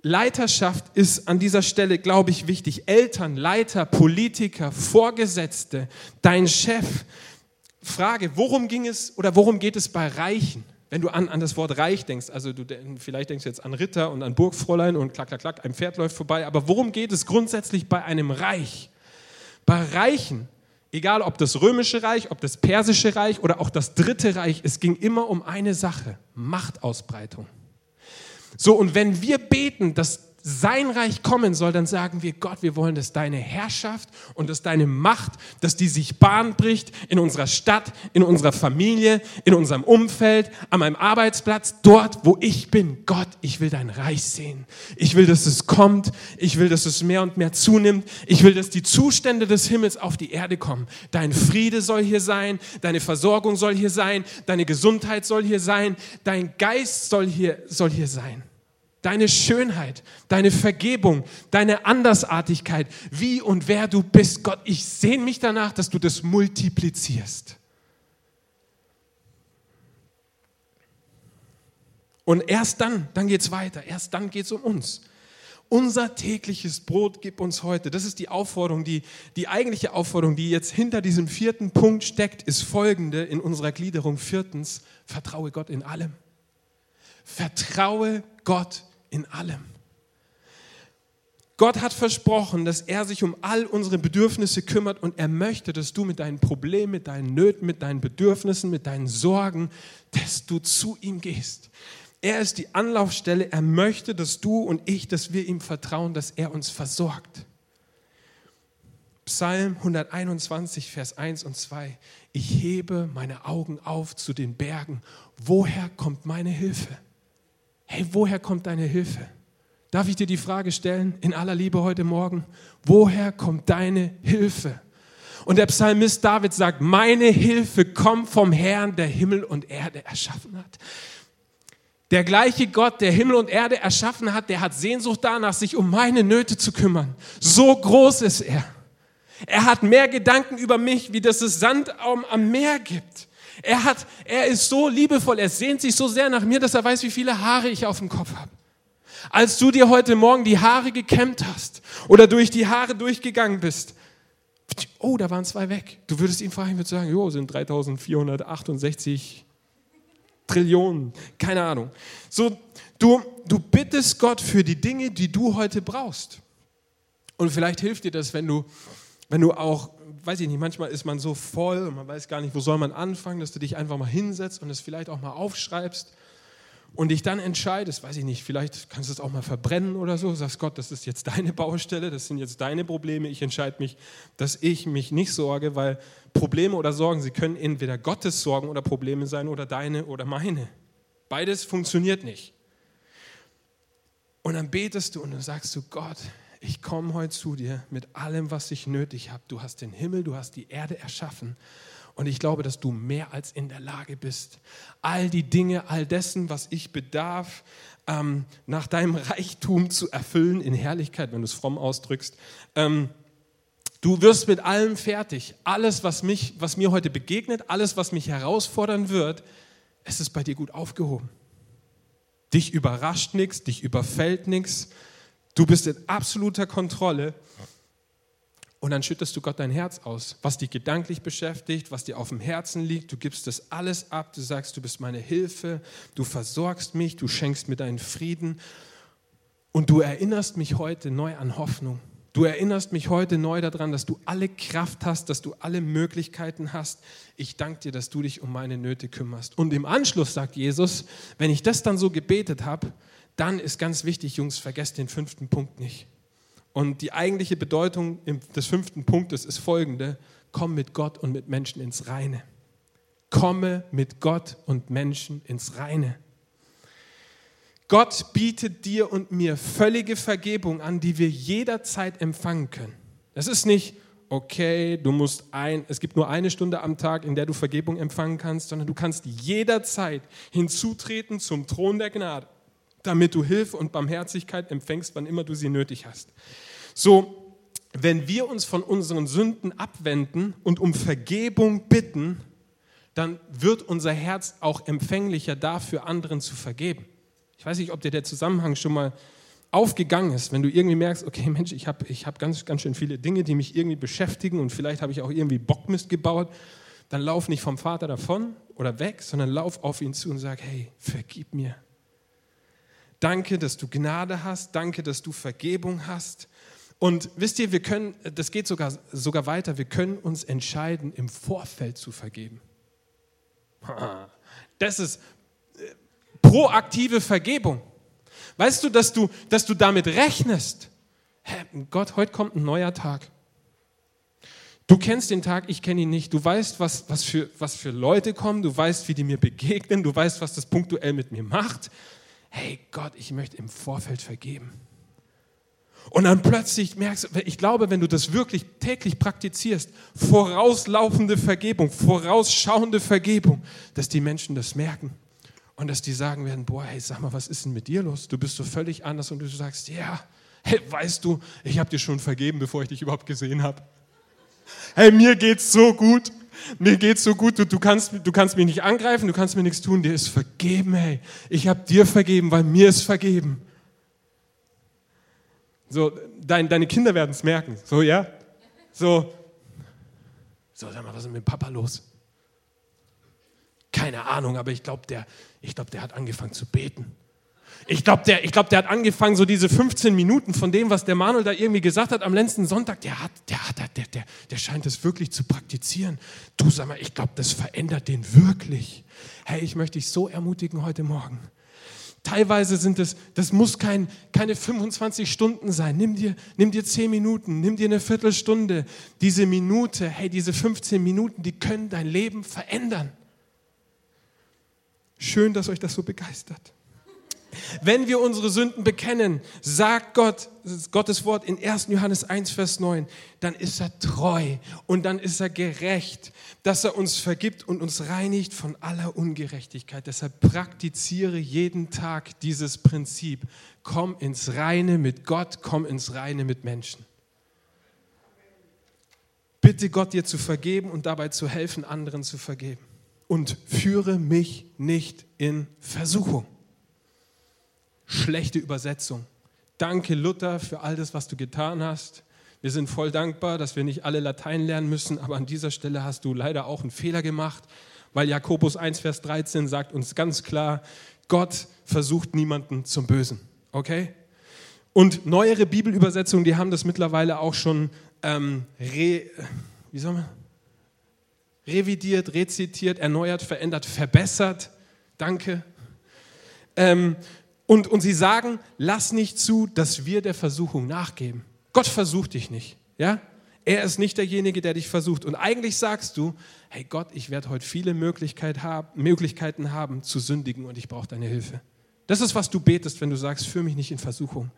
Leiterschaft ist an dieser Stelle, glaube ich, wichtig. Eltern, Leiter, Politiker, Vorgesetzte, dein Chef. Frage, worum ging es oder worum geht es bei Reichen? Wenn du an, an das Wort Reich denkst, also du, vielleicht denkst du jetzt an Ritter und an Burgfräulein und klack, klack, klack, ein Pferd läuft vorbei, aber worum geht es grundsätzlich bei einem Reich? Bei Reichen, egal ob das römische Reich, ob das persische Reich oder auch das dritte Reich, es ging immer um eine Sache, Machtausbreitung. So, und wenn wir beten, dass sein Reich kommen soll, dann sagen wir, Gott, wir wollen, dass deine Herrschaft und dass deine Macht, dass die sich Bahn bricht in unserer Stadt, in unserer Familie, in unserem Umfeld, an meinem Arbeitsplatz, dort, wo ich bin. Gott, ich will dein Reich sehen. Ich will, dass es kommt. Ich will, dass es mehr und mehr zunimmt. Ich will, dass die Zustände des Himmels auf die Erde kommen. Dein Friede soll hier sein. Deine Versorgung soll hier sein. Deine Gesundheit soll hier sein. Dein Geist soll hier, soll hier sein deine Schönheit, deine Vergebung, deine Andersartigkeit, wie und wer du bist. Gott, ich sehne mich danach, dass du das multiplizierst. Und erst dann, dann geht es weiter, erst dann geht es um uns. Unser tägliches Brot gib uns heute. Das ist die Aufforderung, die, die eigentliche Aufforderung, die jetzt hinter diesem vierten Punkt steckt, ist folgende in unserer Gliederung. Viertens, vertraue Gott in allem. Vertraue Gott in allem. Gott hat versprochen, dass er sich um all unsere Bedürfnisse kümmert und er möchte, dass du mit deinen Problemen, mit deinen Nöten, mit deinen Bedürfnissen, mit deinen Sorgen, dass du zu ihm gehst. Er ist die Anlaufstelle. Er möchte, dass du und ich, dass wir ihm vertrauen, dass er uns versorgt. Psalm 121, Vers 1 und 2. Ich hebe meine Augen auf zu den Bergen. Woher kommt meine Hilfe? Hey, woher kommt deine Hilfe? Darf ich dir die Frage stellen, in aller Liebe heute Morgen, woher kommt deine Hilfe? Und der Psalmist David sagt, meine Hilfe kommt vom Herrn, der Himmel und Erde erschaffen hat. Der gleiche Gott, der Himmel und Erde erschaffen hat, der hat Sehnsucht danach, sich um meine Nöte zu kümmern. So groß ist er. Er hat mehr Gedanken über mich, wie das es Sand am Meer gibt. Er, hat, er ist so liebevoll, er sehnt sich so sehr nach mir, dass er weiß, wie viele Haare ich auf dem Kopf habe. Als du dir heute Morgen die Haare gekämmt hast oder durch die Haare durchgegangen bist, oh, da waren zwei weg. Du würdest ihn fragen, würdest sagen, jo, sind 3468 Trillionen, keine Ahnung. So, du, du bittest Gott für die Dinge, die du heute brauchst. Und vielleicht hilft dir das, wenn du, wenn du auch, weiß ich nicht, manchmal ist man so voll und man weiß gar nicht, wo soll man anfangen, dass du dich einfach mal hinsetzt und es vielleicht auch mal aufschreibst und dich dann entscheidest, weiß ich nicht, vielleicht kannst du es auch mal verbrennen oder so, sagst Gott, das ist jetzt deine Baustelle, das sind jetzt deine Probleme, ich entscheide mich, dass ich mich nicht sorge, weil Probleme oder Sorgen, sie können entweder Gottes Sorgen oder Probleme sein oder deine oder meine. Beides funktioniert nicht. Und dann betest du und dann sagst du, Gott, ich komme heute zu dir mit allem, was ich nötig habe. Du hast den Himmel, du hast die Erde erschaffen und ich glaube, dass du mehr als in der Lage bist, all die Dinge, all dessen, was ich bedarf, ähm, nach deinem Reichtum zu erfüllen in Herrlichkeit, wenn du es fromm ausdrückst. Ähm, du wirst mit allem fertig. Alles, was, mich, was mir heute begegnet, alles, was mich herausfordern wird, es ist bei dir gut aufgehoben. Dich überrascht nichts, dich überfällt nichts. Du bist in absoluter Kontrolle und dann schüttest du Gott dein Herz aus, was dich gedanklich beschäftigt, was dir auf dem Herzen liegt. Du gibst das alles ab. Du sagst, du bist meine Hilfe. Du versorgst mich. Du schenkst mir deinen Frieden. Und du erinnerst mich heute neu an Hoffnung. Du erinnerst mich heute neu daran, dass du alle Kraft hast, dass du alle Möglichkeiten hast. Ich danke dir, dass du dich um meine Nöte kümmerst. Und im Anschluss sagt Jesus, wenn ich das dann so gebetet habe, dann ist ganz wichtig, Jungs, vergesst den fünften Punkt nicht. Und die eigentliche Bedeutung des fünften Punktes ist folgende. Komm mit Gott und mit Menschen ins Reine. Komme mit Gott und Menschen ins Reine. Gott bietet dir und mir völlige Vergebung an, die wir jederzeit empfangen können. Es ist nicht, okay, du musst ein, es gibt nur eine Stunde am Tag, in der du Vergebung empfangen kannst, sondern du kannst jederzeit hinzutreten zum Thron der Gnade damit du Hilfe und Barmherzigkeit empfängst, wann immer du sie nötig hast. So, wenn wir uns von unseren Sünden abwenden und um Vergebung bitten, dann wird unser Herz auch empfänglicher dafür, anderen zu vergeben. Ich weiß nicht, ob dir der Zusammenhang schon mal aufgegangen ist, wenn du irgendwie merkst, okay Mensch, ich habe ich hab ganz, ganz schön viele Dinge, die mich irgendwie beschäftigen und vielleicht habe ich auch irgendwie Bockmist gebaut, dann lauf nicht vom Vater davon oder weg, sondern lauf auf ihn zu und sag, hey, vergib mir, Danke, dass du Gnade hast. Danke, dass du Vergebung hast. Und wisst ihr, wir können, das geht sogar, sogar weiter, wir können uns entscheiden, im Vorfeld zu vergeben. Das ist äh, proaktive Vergebung. Weißt du, dass du, dass du damit rechnest? Hä, Gott, heute kommt ein neuer Tag. Du kennst den Tag, ich kenne ihn nicht. Du weißt, was, was, für, was für Leute kommen. Du weißt, wie die mir begegnen. Du weißt, was das punktuell mit mir macht hey Gott, ich möchte im Vorfeld vergeben. Und dann plötzlich merkst du, ich glaube, wenn du das wirklich täglich praktizierst, vorauslaufende Vergebung, vorausschauende Vergebung, dass die Menschen das merken und dass die sagen werden, boah, hey, sag mal, was ist denn mit dir los? Du bist so völlig anders und du sagst, ja, hey, weißt du, ich habe dir schon vergeben, bevor ich dich überhaupt gesehen habe. Hey, mir geht's so gut mir geht's so gut, du, du, kannst, du kannst mich nicht angreifen, du kannst mir nichts tun, dir ist vergeben, hey. Ich habe dir vergeben, weil mir ist vergeben. So, dein, deine Kinder werden es merken, so, ja? So, so, sag mal, was ist mit Papa los? Keine Ahnung, aber ich glaube, der, glaub, der hat angefangen zu beten. Ich glaube, der, glaub, der hat angefangen, so diese 15 Minuten von dem, was der Manuel da irgendwie gesagt hat am letzten Sonntag, der, hat, der, hat, der, der, der scheint es wirklich zu praktizieren. Du sag mal, ich glaube, das verändert den wirklich. Hey, ich möchte dich so ermutigen heute Morgen. Teilweise sind es, das muss kein, keine 25 Stunden sein. Nimm dir, nimm dir 10 Minuten, nimm dir eine Viertelstunde. Diese Minute, hey, diese 15 Minuten, die können dein Leben verändern. Schön, dass euch das so begeistert. Wenn wir unsere Sünden bekennen, sagt Gott, Gottes Wort in 1. Johannes 1, Vers 9, dann ist er treu und dann ist er gerecht, dass er uns vergibt und uns reinigt von aller Ungerechtigkeit. Deshalb praktiziere jeden Tag dieses Prinzip. Komm ins Reine mit Gott, komm ins Reine mit Menschen. Bitte Gott dir zu vergeben und dabei zu helfen, anderen zu vergeben. Und führe mich nicht in Versuchung schlechte Übersetzung. Danke Luther für all das, was du getan hast. Wir sind voll dankbar, dass wir nicht alle Latein lernen müssen, aber an dieser Stelle hast du leider auch einen Fehler gemacht, weil Jakobus 1, Vers 13 sagt uns ganz klar, Gott versucht niemanden zum Bösen. Okay? Und neuere Bibelübersetzungen, die haben das mittlerweile auch schon ähm, re, wie soll man? revidiert, rezitiert, erneuert, verändert, verbessert. Danke. Ähm, und, und sie sagen, lass nicht zu, dass wir der Versuchung nachgeben. Gott versucht dich nicht. Ja? Er ist nicht derjenige, der dich versucht. Und eigentlich sagst du, hey Gott, ich werde heute viele Möglichkeit haben, Möglichkeiten haben zu sündigen und ich brauche deine Hilfe. Das ist, was du betest, wenn du sagst, führe mich nicht in Versuchung.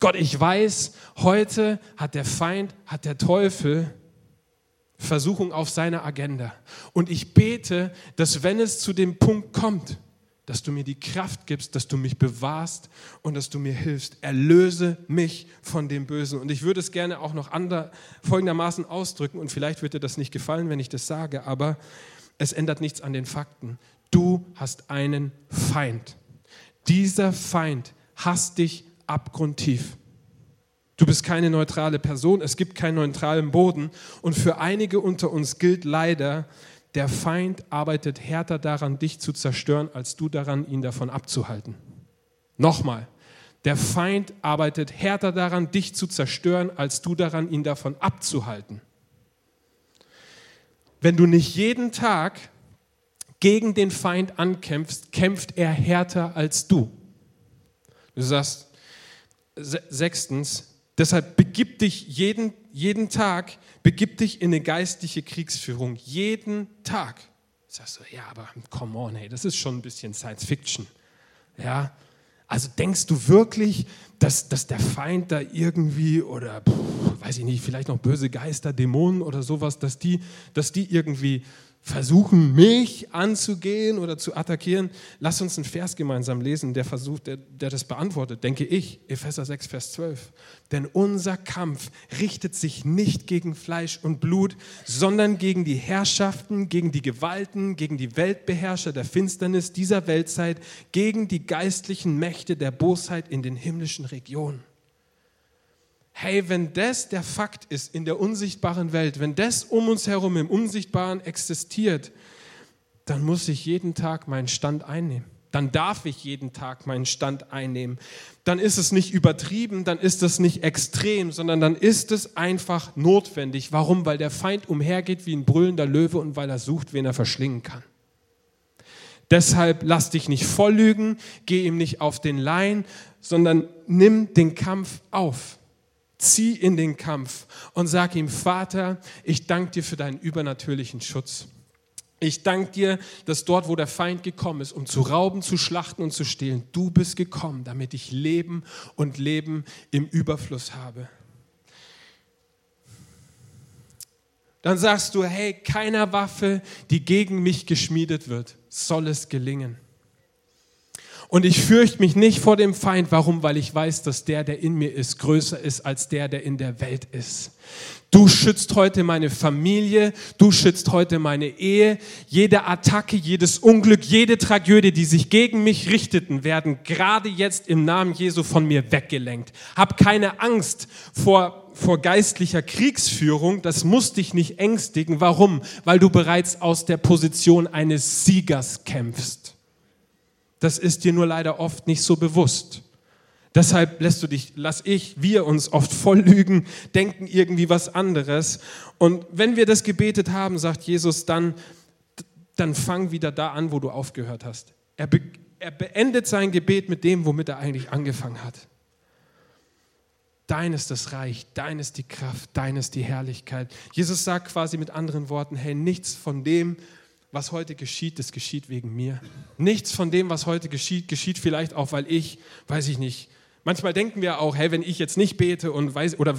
Gott, ich weiß, heute hat der Feind, hat der Teufel Versuchung auf seiner Agenda. Und ich bete, dass wenn es zu dem Punkt kommt, dass du mir die Kraft gibst, dass du mich bewahrst und dass du mir hilfst. Erlöse mich von dem Bösen. Und ich würde es gerne auch noch ander, folgendermaßen ausdrücken und vielleicht wird dir das nicht gefallen, wenn ich das sage, aber es ändert nichts an den Fakten. Du hast einen Feind. Dieser Feind hasst dich abgrundtief. Du bist keine neutrale Person, es gibt keinen neutralen Boden. Und für einige unter uns gilt leider, der Feind arbeitet härter daran, dich zu zerstören, als du daran, ihn davon abzuhalten. Nochmal, der Feind arbeitet härter daran, dich zu zerstören, als du daran, ihn davon abzuhalten. Wenn du nicht jeden Tag gegen den Feind ankämpfst, kämpft er härter als du. Du sagst, sechstens, deshalb begib dich jeden, jeden Tag Begib dich in eine geistliche Kriegsführung jeden Tag. Sagst du, ja, aber come on, hey, das ist schon ein bisschen Science Fiction. Ja, also denkst du wirklich, dass, dass der Feind da irgendwie oder pff, weiß ich nicht, vielleicht noch böse Geister, Dämonen oder sowas, dass die, dass die irgendwie versuchen, mich anzugehen oder zu attackieren. Lass uns einen Vers gemeinsam lesen, der versucht, der, der das beantwortet, denke ich. Epheser 6, Vers 12. Denn unser Kampf richtet sich nicht gegen Fleisch und Blut, sondern gegen die Herrschaften, gegen die Gewalten, gegen die Weltbeherrscher der Finsternis dieser Weltzeit, gegen die geistlichen Mächte der Bosheit in den himmlischen Regionen hey, wenn das der Fakt ist in der unsichtbaren Welt, wenn das um uns herum im Unsichtbaren existiert, dann muss ich jeden Tag meinen Stand einnehmen. Dann darf ich jeden Tag meinen Stand einnehmen. Dann ist es nicht übertrieben, dann ist es nicht extrem, sondern dann ist es einfach notwendig. Warum? Weil der Feind umhergeht wie ein brüllender Löwe und weil er sucht, wen er verschlingen kann. Deshalb lass dich nicht volllügen, geh ihm nicht auf den Lein, sondern nimm den Kampf auf. Zieh in den Kampf und sag ihm, Vater, ich danke dir für deinen übernatürlichen Schutz. Ich danke dir, dass dort, wo der Feind gekommen ist, um zu rauben, zu schlachten und zu stehlen, du bist gekommen, damit ich Leben und Leben im Überfluss habe. Dann sagst du, hey, keiner Waffe, die gegen mich geschmiedet wird, soll es gelingen. Und ich fürchte mich nicht vor dem Feind. Warum? Weil ich weiß, dass der, der in mir ist, größer ist als der, der in der Welt ist. Du schützt heute meine Familie, du schützt heute meine Ehe. Jede Attacke, jedes Unglück, jede Tragödie, die sich gegen mich richteten, werden gerade jetzt im Namen Jesu von mir weggelenkt. Hab keine Angst vor, vor geistlicher Kriegsführung, das muss dich nicht ängstigen. Warum? Weil du bereits aus der Position eines Siegers kämpfst. Das ist dir nur leider oft nicht so bewusst. Deshalb lässt du dich, lass ich, wir uns oft voll lügen, denken irgendwie was anderes. Und wenn wir das gebetet haben, sagt Jesus, dann, dann fang wieder da an, wo du aufgehört hast. Er, be, er beendet sein Gebet mit dem, womit er eigentlich angefangen hat. Dein ist das Reich, dein ist die Kraft, dein ist die Herrlichkeit. Jesus sagt quasi mit anderen Worten, hey, nichts von dem, was heute geschieht, das geschieht wegen mir. Nichts von dem, was heute geschieht, geschieht vielleicht auch, weil ich, weiß ich nicht, Manchmal denken wir auch, hey, wenn ich jetzt nicht bete und weiß, oder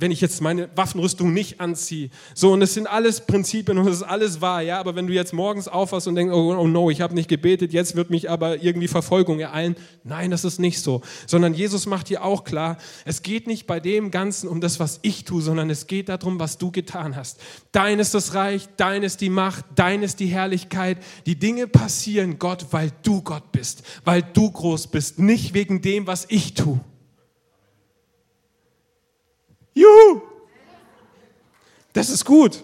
wenn ich jetzt meine Waffenrüstung nicht anziehe. So, und es sind alles Prinzipien und es ist alles wahr, ja. Aber wenn du jetzt morgens aufwachst und denkst, oh, oh no, ich habe nicht gebetet, jetzt wird mich aber irgendwie Verfolgung ereilen. Nein, das ist nicht so. Sondern Jesus macht dir auch klar, es geht nicht bei dem Ganzen um das, was ich tue, sondern es geht darum, was du getan hast. Dein ist das Reich, dein ist die Macht, dein ist die Herrlichkeit. Die Dinge passieren, Gott, weil du Gott bist, weil du groß bist, nicht wegen dem, was ich tue. Juhu! Das ist gut.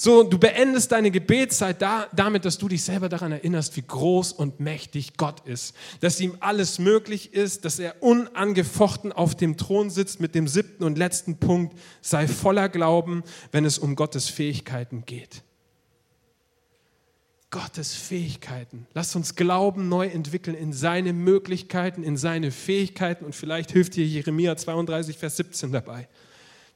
So, du beendest deine Gebetszeit da, damit, dass du dich selber daran erinnerst, wie groß und mächtig Gott ist. Dass ihm alles möglich ist, dass er unangefochten auf dem Thron sitzt mit dem siebten und letzten Punkt. Sei voller Glauben, wenn es um Gottes Fähigkeiten geht. Gottes Fähigkeiten. Lass uns Glauben neu entwickeln in seine Möglichkeiten, in seine Fähigkeiten und vielleicht hilft dir Jeremia 32, Vers 17 dabei.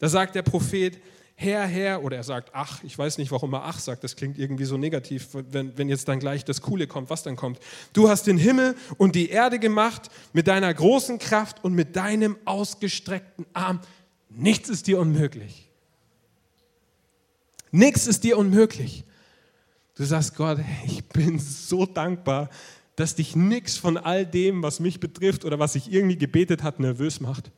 Da sagt der Prophet, Herr, Herr, oder er sagt, ach, ich weiß nicht, warum er ach sagt, das klingt irgendwie so negativ, wenn, wenn jetzt dann gleich das Coole kommt, was dann kommt. Du hast den Himmel und die Erde gemacht mit deiner großen Kraft und mit deinem ausgestreckten Arm. Nichts ist dir unmöglich. Nichts ist dir unmöglich. Du sagst, Gott, ich bin so dankbar, dass dich nichts von all dem, was mich betrifft oder was ich irgendwie gebetet hat, nervös macht.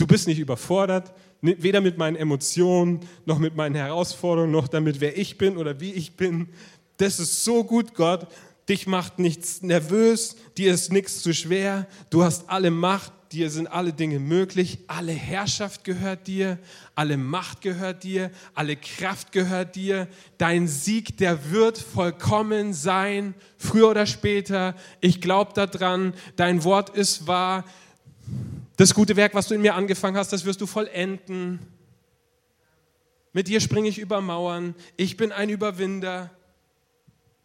Du bist nicht überfordert, weder mit meinen Emotionen, noch mit meinen Herausforderungen, noch damit, wer ich bin oder wie ich bin. Das ist so gut, Gott. Dich macht nichts nervös, dir ist nichts zu schwer. Du hast alle Macht, dir sind alle Dinge möglich. Alle Herrschaft gehört dir, alle Macht gehört dir, alle Kraft gehört dir. Dein Sieg, der wird vollkommen sein, früher oder später. Ich glaube daran, dein Wort ist wahr. Das gute Werk, was du in mir angefangen hast, das wirst du vollenden. Mit dir springe ich über Mauern. Ich bin ein Überwinder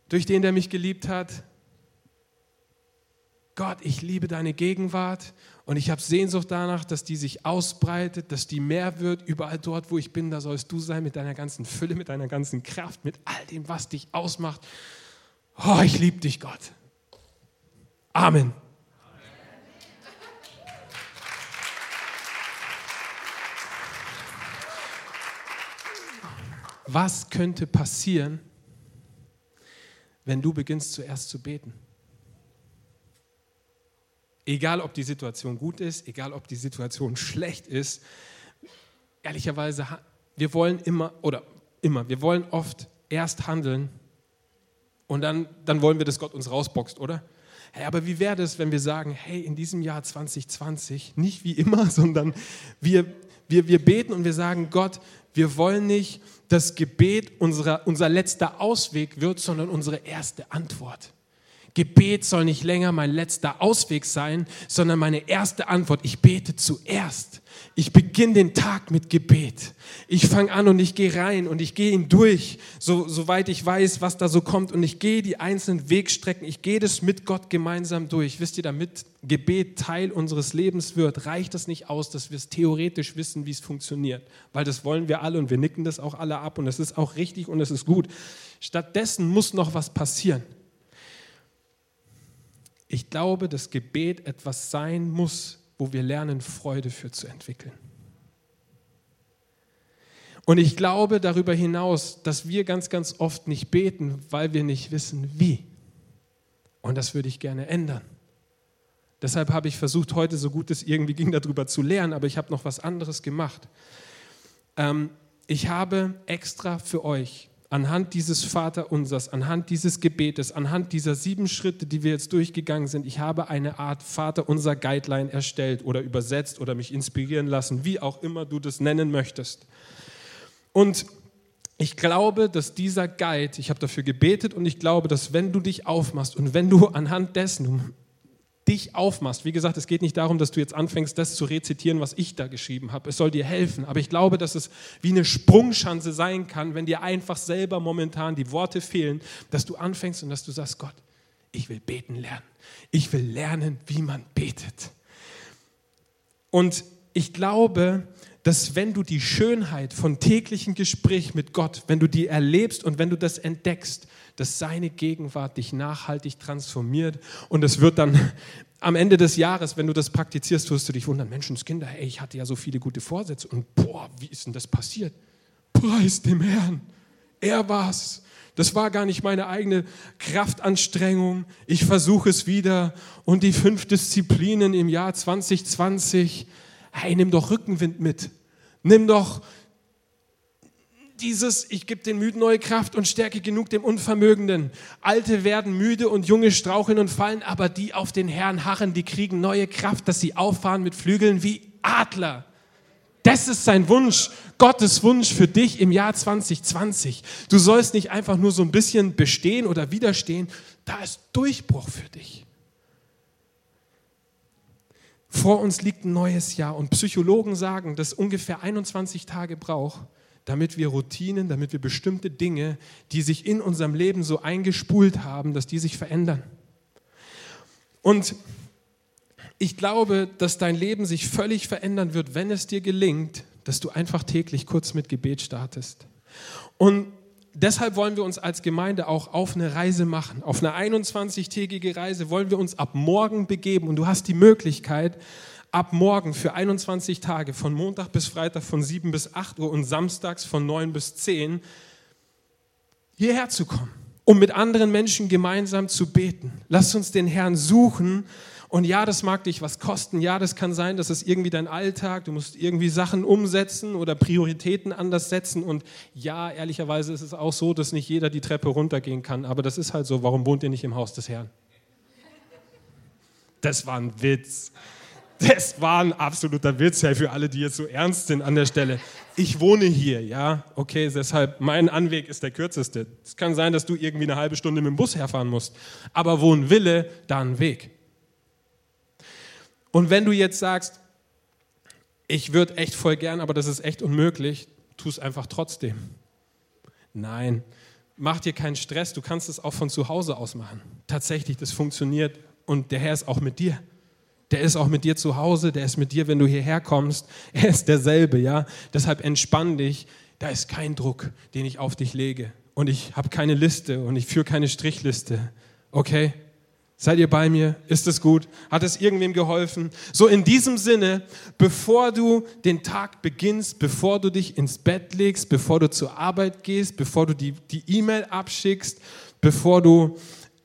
durch den, der mich geliebt hat. Gott, ich liebe deine Gegenwart und ich habe Sehnsucht danach, dass die sich ausbreitet, dass die mehr wird. Überall dort, wo ich bin, da sollst du sein mit deiner ganzen Fülle, mit deiner ganzen Kraft, mit all dem, was dich ausmacht. Oh, ich liebe dich, Gott. Amen. Was könnte passieren, wenn du beginnst zuerst zu beten? Egal, ob die Situation gut ist, egal, ob die Situation schlecht ist, ehrlicherweise, wir wollen immer, oder immer, wir wollen oft erst handeln und dann, dann wollen wir, dass Gott uns rausboxt, oder? Hey, aber wie wäre es, wenn wir sagen, hey, in diesem Jahr 2020, nicht wie immer, sondern wir, wir, wir beten und wir sagen, Gott, wir wollen nicht, dass Gebet unser, unser letzter Ausweg wird, sondern unsere erste Antwort. Gebet soll nicht länger mein letzter Ausweg sein, sondern meine erste Antwort. Ich bete zuerst. Ich beginne den Tag mit Gebet. Ich fange an und ich gehe rein und ich gehe ihn durch, so, soweit ich weiß, was da so kommt. Und ich gehe die einzelnen Wegstrecken. Ich gehe das mit Gott gemeinsam durch. Wisst ihr, damit Gebet Teil unseres Lebens wird, reicht das nicht aus, dass wir es theoretisch wissen, wie es funktioniert. Weil das wollen wir alle und wir nicken das auch alle ab und es ist auch richtig und es ist gut. Stattdessen muss noch was passieren. Ich glaube, dass Gebet etwas sein muss, wo wir lernen, Freude für zu entwickeln. Und ich glaube darüber hinaus, dass wir ganz, ganz oft nicht beten, weil wir nicht wissen, wie. Und das würde ich gerne ändern. Deshalb habe ich versucht, heute so gut es irgendwie ging, darüber zu lernen, aber ich habe noch was anderes gemacht. Ähm, ich habe extra für euch anhand dieses Vaterunsers, anhand dieses Gebetes, anhand dieser sieben Schritte, die wir jetzt durchgegangen sind, ich habe eine Art Vaterunser Guideline erstellt oder übersetzt oder mich inspirieren lassen, wie auch immer du das nennen möchtest. Und ich glaube, dass dieser Guide, ich habe dafür gebetet und ich glaube, dass wenn du dich aufmachst und wenn du anhand dessen dich aufmachst, wie gesagt, es geht nicht darum, dass du jetzt anfängst, das zu rezitieren, was ich da geschrieben habe. Es soll dir helfen. Aber ich glaube, dass es wie eine Sprungschanze sein kann, wenn dir einfach selber momentan die Worte fehlen, dass du anfängst und dass du sagst, Gott, ich will beten lernen. Ich will lernen, wie man betet. Und ich glaube, dass wenn du die Schönheit von täglichen Gespräch mit Gott, wenn du die erlebst und wenn du das entdeckst, dass seine Gegenwart dich nachhaltig transformiert und es wird dann am Ende des Jahres, wenn du das praktizierst, wirst du dich wundern, Menschenskinder, ey, ich hatte ja so viele gute Vorsätze und boah, wie ist denn das passiert? Preis dem Herrn. Er war's. Das war gar nicht meine eigene Kraftanstrengung. Ich versuche es wieder. Und die fünf Disziplinen im Jahr 2020, hey, nimm doch Rückenwind mit. Nimm doch dieses, ich gebe den Müden neue Kraft und stärke genug dem Unvermögenden. Alte werden müde und junge straucheln und fallen, aber die auf den Herrn harren, die kriegen neue Kraft, dass sie auffahren mit Flügeln wie Adler. Das ist sein Wunsch, Gottes Wunsch für dich im Jahr 2020. Du sollst nicht einfach nur so ein bisschen bestehen oder widerstehen, da ist Durchbruch für dich. Vor uns liegt ein neues Jahr und Psychologen sagen, dass ungefähr 21 Tage braucht, damit wir Routinen, damit wir bestimmte Dinge, die sich in unserem Leben so eingespult haben, dass die sich verändern. Und ich glaube, dass dein Leben sich völlig verändern wird, wenn es dir gelingt, dass du einfach täglich kurz mit Gebet startest. Und deshalb wollen wir uns als Gemeinde auch auf eine Reise machen. Auf eine 21-tägige Reise wollen wir uns ab morgen begeben. Und du hast die Möglichkeit, ab morgen für 21 Tage, von Montag bis Freitag von 7 bis 8 Uhr und samstags von 9 bis 10, hierher zu kommen, um mit anderen Menschen gemeinsam zu beten. Lass uns den Herrn suchen und ja, das mag dich was kosten. Ja, das kann sein, dass es irgendwie dein Alltag, du musst irgendwie Sachen umsetzen oder Prioritäten anders setzen. Und ja, ehrlicherweise ist es auch so, dass nicht jeder die Treppe runtergehen kann. Aber das ist halt so. Warum wohnt ihr nicht im Haus des Herrn? Das war ein Witz. Das war ein absoluter Witz ja, für alle, die jetzt so ernst sind an der Stelle. Ich wohne hier, ja, okay, deshalb mein Anweg ist der kürzeste. Es kann sein, dass du irgendwie eine halbe Stunde mit dem Bus herfahren musst. Aber wo ein Wille, da ein Weg. Und wenn du jetzt sagst, ich würde echt voll gern, aber das ist echt unmöglich, tu es einfach trotzdem. Nein, mach dir keinen Stress, du kannst es auch von zu Hause aus machen. Tatsächlich, das funktioniert und der Herr ist auch mit dir. Der ist auch mit dir zu Hause, der ist mit dir, wenn du hierher kommst. Er ist derselbe, ja. Deshalb entspann dich. Da ist kein Druck, den ich auf dich lege. Und ich habe keine Liste und ich führe keine Strichliste. Okay? Seid ihr bei mir? Ist es gut? Hat es irgendwem geholfen? So in diesem Sinne, bevor du den Tag beginnst, bevor du dich ins Bett legst, bevor du zur Arbeit gehst, bevor du die E-Mail e abschickst, bevor du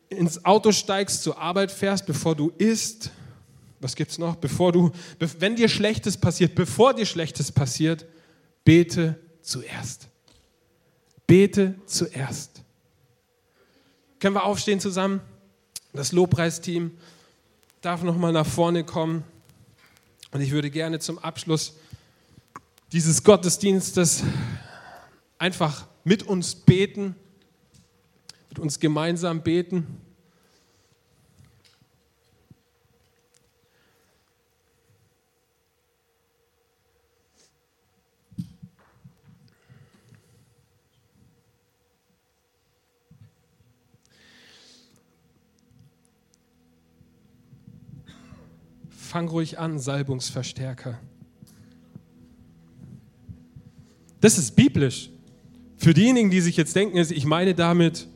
ins Auto steigst, zur Arbeit fährst, bevor du isst, was gibt's noch? Bevor du, wenn dir Schlechtes passiert, bevor dir Schlechtes passiert, bete zuerst. Bete zuerst. Können wir aufstehen zusammen? Das Lobpreisteam darf noch mal nach vorne kommen. Und ich würde gerne zum Abschluss dieses Gottesdienstes einfach mit uns beten, mit uns gemeinsam beten. Fang ruhig an, Salbungsverstärker. Das ist biblisch. Für diejenigen, die sich jetzt denken, ich meine damit,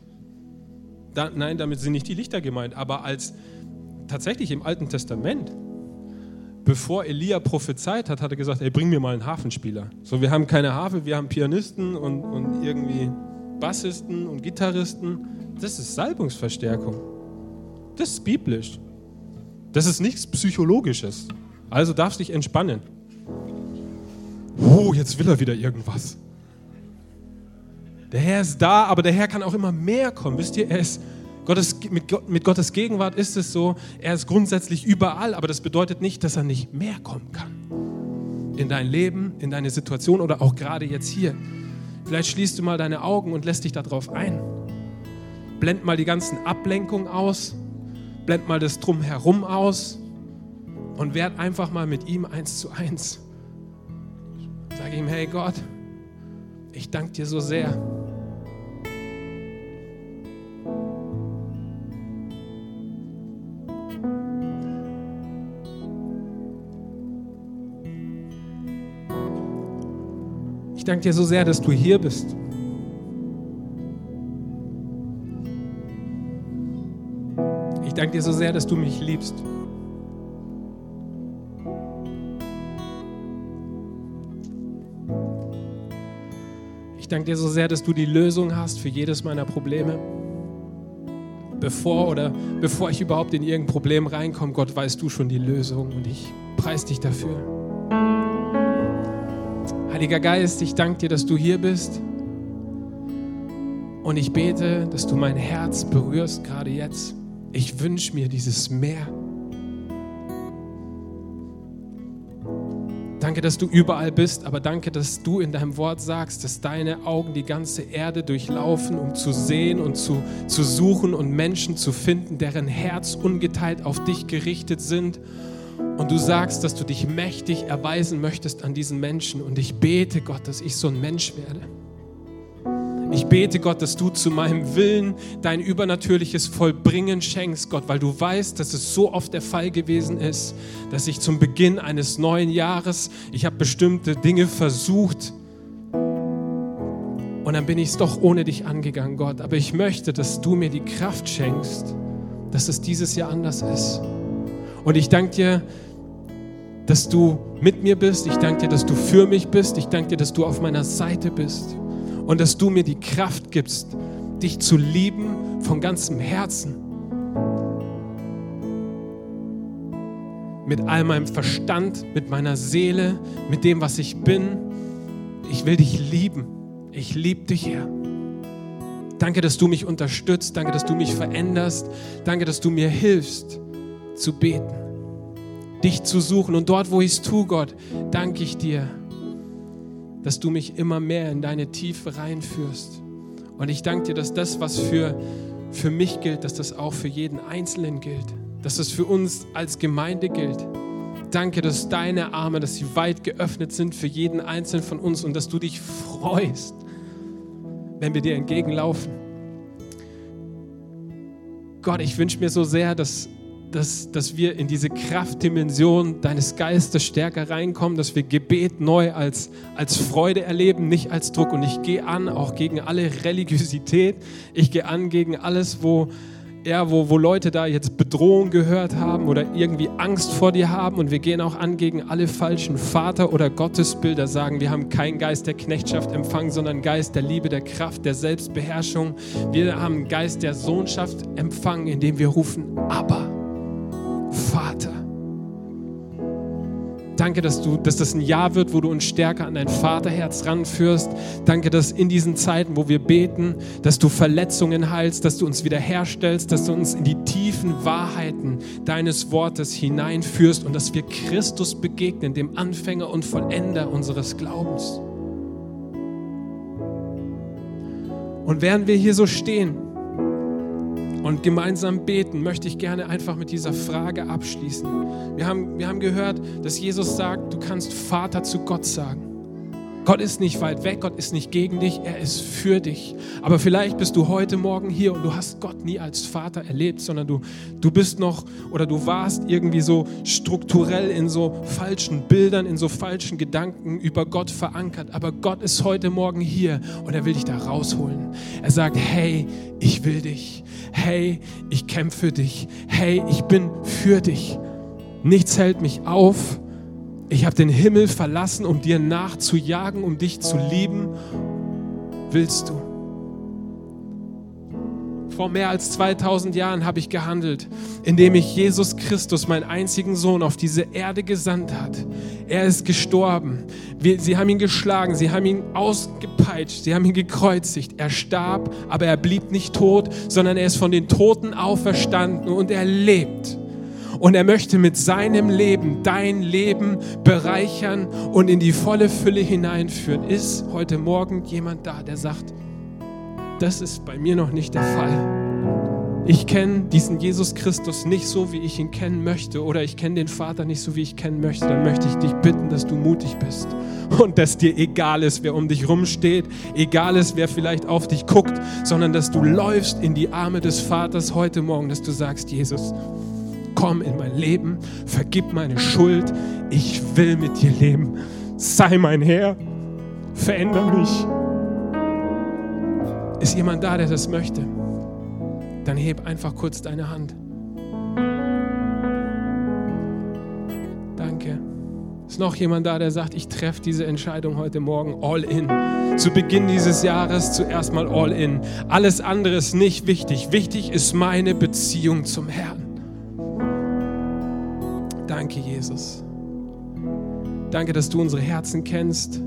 da, nein, damit sind nicht die Lichter gemeint, aber als tatsächlich im Alten Testament, bevor Elia prophezeit hat, hat er gesagt, ey, bring mir mal einen Hafenspieler. So, wir haben keine Harfe, wir haben Pianisten und, und irgendwie Bassisten und Gitarristen. Das ist Salbungsverstärkung. Das ist biblisch. Das ist nichts Psychologisches. Also darfst dich entspannen. Oh, jetzt will er wieder irgendwas. Der Herr ist da, aber der Herr kann auch immer mehr kommen. Wisst ihr, er ist Gottes, mit, mit Gottes Gegenwart ist es so, er ist grundsätzlich überall, aber das bedeutet nicht, dass er nicht mehr kommen kann. In dein Leben, in deine Situation oder auch gerade jetzt hier. Vielleicht schließt du mal deine Augen und lässt dich darauf ein. Blend mal die ganzen Ablenkungen aus. Blend mal das Drumherum aus. Und werd einfach mal mit ihm eins zu eins. Sag ihm, hey Gott, ich danke dir so sehr. Ich danke dir so sehr, dass du hier bist. Danke dir so sehr, dass du mich liebst. Ich danke dir so sehr, dass du die Lösung hast für jedes meiner Probleme. Bevor oder bevor ich überhaupt in irgendein Problem reinkomme, Gott, weißt du schon die Lösung und ich preise dich dafür. Heiliger Geist, ich danke dir, dass du hier bist. Und ich bete, dass du mein Herz berührst, gerade jetzt. Ich wünsche mir dieses Meer. Danke, dass du überall bist, aber danke, dass du in deinem Wort sagst, dass deine Augen die ganze Erde durchlaufen, um zu sehen und zu, zu suchen und Menschen zu finden, deren Herz ungeteilt auf dich gerichtet sind und du sagst, dass du dich mächtig erweisen möchtest an diesen Menschen. Und ich bete, Gott, dass ich so ein Mensch werde. Ich bete, Gott, dass du zu meinem Willen dein übernatürliches Vollbringen schenkst, Gott, weil du weißt, dass es so oft der Fall gewesen ist, dass ich zum Beginn eines neuen Jahres, ich habe bestimmte Dinge versucht und dann bin ich es doch ohne dich angegangen, Gott. Aber ich möchte, dass du mir die Kraft schenkst, dass es dieses Jahr anders ist. Und ich danke dir, dass du mit mir bist. Ich danke dir, dass du für mich bist. Ich danke dir, dass du auf meiner Seite bist. Und dass du mir die Kraft gibst, dich zu lieben von ganzem Herzen. Mit all meinem Verstand, mit meiner Seele, mit dem, was ich bin. Ich will dich lieben. Ich liebe dich, Herr. Danke, dass du mich unterstützt. Danke, dass du mich veränderst. Danke, dass du mir hilfst zu beten, dich zu suchen. Und dort, wo ich es tue, Gott, danke ich dir, dass du mich immer mehr in deine Tiefe reinführst. Und ich danke dir, dass das, was für, für mich gilt, dass das auch für jeden Einzelnen gilt, dass das für uns als Gemeinde gilt. Danke, dass deine Arme, dass sie weit geöffnet sind für jeden Einzelnen von uns und dass du dich freust, wenn wir dir entgegenlaufen. Gott, ich wünsche mir so sehr, dass dass, dass wir in diese Kraftdimension deines Geistes stärker reinkommen, dass wir Gebet neu als, als Freude erleben, nicht als Druck. Und ich gehe an, auch gegen alle Religiosität. Ich gehe an gegen alles, wo, ja, wo, wo Leute da jetzt Bedrohung gehört haben oder irgendwie Angst vor dir haben. Und wir gehen auch an gegen alle falschen Vater- oder Gottesbilder, sagen, wir haben keinen Geist der Knechtschaft empfangen, sondern Geist der Liebe, der Kraft, der Selbstbeherrschung. Wir haben einen Geist der Sohnschaft empfangen, indem wir rufen, aber. Vater. Danke, dass, du, dass das ein Jahr wird, wo du uns stärker an dein Vaterherz ranführst. Danke, dass in diesen Zeiten, wo wir beten, dass du Verletzungen heilst, dass du uns wiederherstellst, dass du uns in die tiefen Wahrheiten deines Wortes hineinführst und dass wir Christus begegnen, dem Anfänger und Vollender unseres Glaubens. Und während wir hier so stehen, und gemeinsam beten, möchte ich gerne einfach mit dieser Frage abschließen. Wir haben, wir haben gehört, dass Jesus sagt, du kannst Vater zu Gott sagen. Gott ist nicht weit weg, Gott ist nicht gegen dich, er ist für dich. Aber vielleicht bist du heute Morgen hier und du hast Gott nie als Vater erlebt, sondern du, du bist noch oder du warst irgendwie so strukturell in so falschen Bildern, in so falschen Gedanken über Gott verankert. Aber Gott ist heute Morgen hier und er will dich da rausholen. Er sagt, hey, ich will dich. Hey, ich kämpfe für dich. Hey, ich bin für dich. Nichts hält mich auf ich habe den Himmel verlassen, um dir nachzujagen, um dich zu lieben. Willst du? Vor mehr als 2000 Jahren habe ich gehandelt, indem ich Jesus Christus, meinen einzigen Sohn, auf diese Erde gesandt hat. Er ist gestorben. Wir, sie haben ihn geschlagen, sie haben ihn ausgepeitscht, sie haben ihn gekreuzigt. Er starb, aber er blieb nicht tot, sondern er ist von den Toten auferstanden und er lebt. Und er möchte mit seinem Leben dein Leben bereichern und in die volle Fülle hineinführen. Ist heute Morgen jemand da, der sagt, das ist bei mir noch nicht der Fall ich kenne diesen Jesus Christus nicht so, wie ich ihn kennen möchte, oder ich kenne den Vater nicht so, wie ich kennen möchte, dann möchte ich dich bitten, dass du mutig bist und dass dir egal ist, wer um dich rumsteht, egal ist, wer vielleicht auf dich guckt, sondern dass du läufst in die Arme des Vaters heute Morgen, dass du sagst, Jesus, komm in mein Leben, vergib meine Schuld, ich will mit dir leben, sei mein Herr, veränder mich. Ist jemand da, der das möchte? dann heb einfach kurz deine Hand. Danke. Ist noch jemand da, der sagt, ich treffe diese Entscheidung heute Morgen all in. Zu Beginn dieses Jahres zuerst mal all in. Alles andere ist nicht wichtig. Wichtig ist meine Beziehung zum Herrn. Danke, Jesus. Danke, dass du unsere Herzen kennst.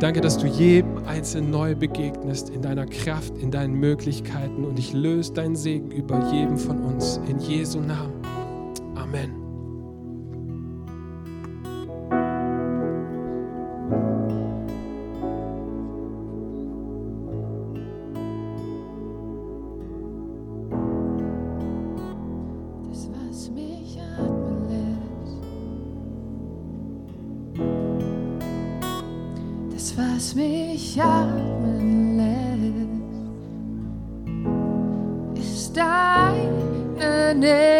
Danke, dass du jedem Einzelnen neu begegnest in deiner Kraft, in deinen Möglichkeiten und ich löse deinen Segen über jedem von uns. In Jesu Namen. Amen. Brauche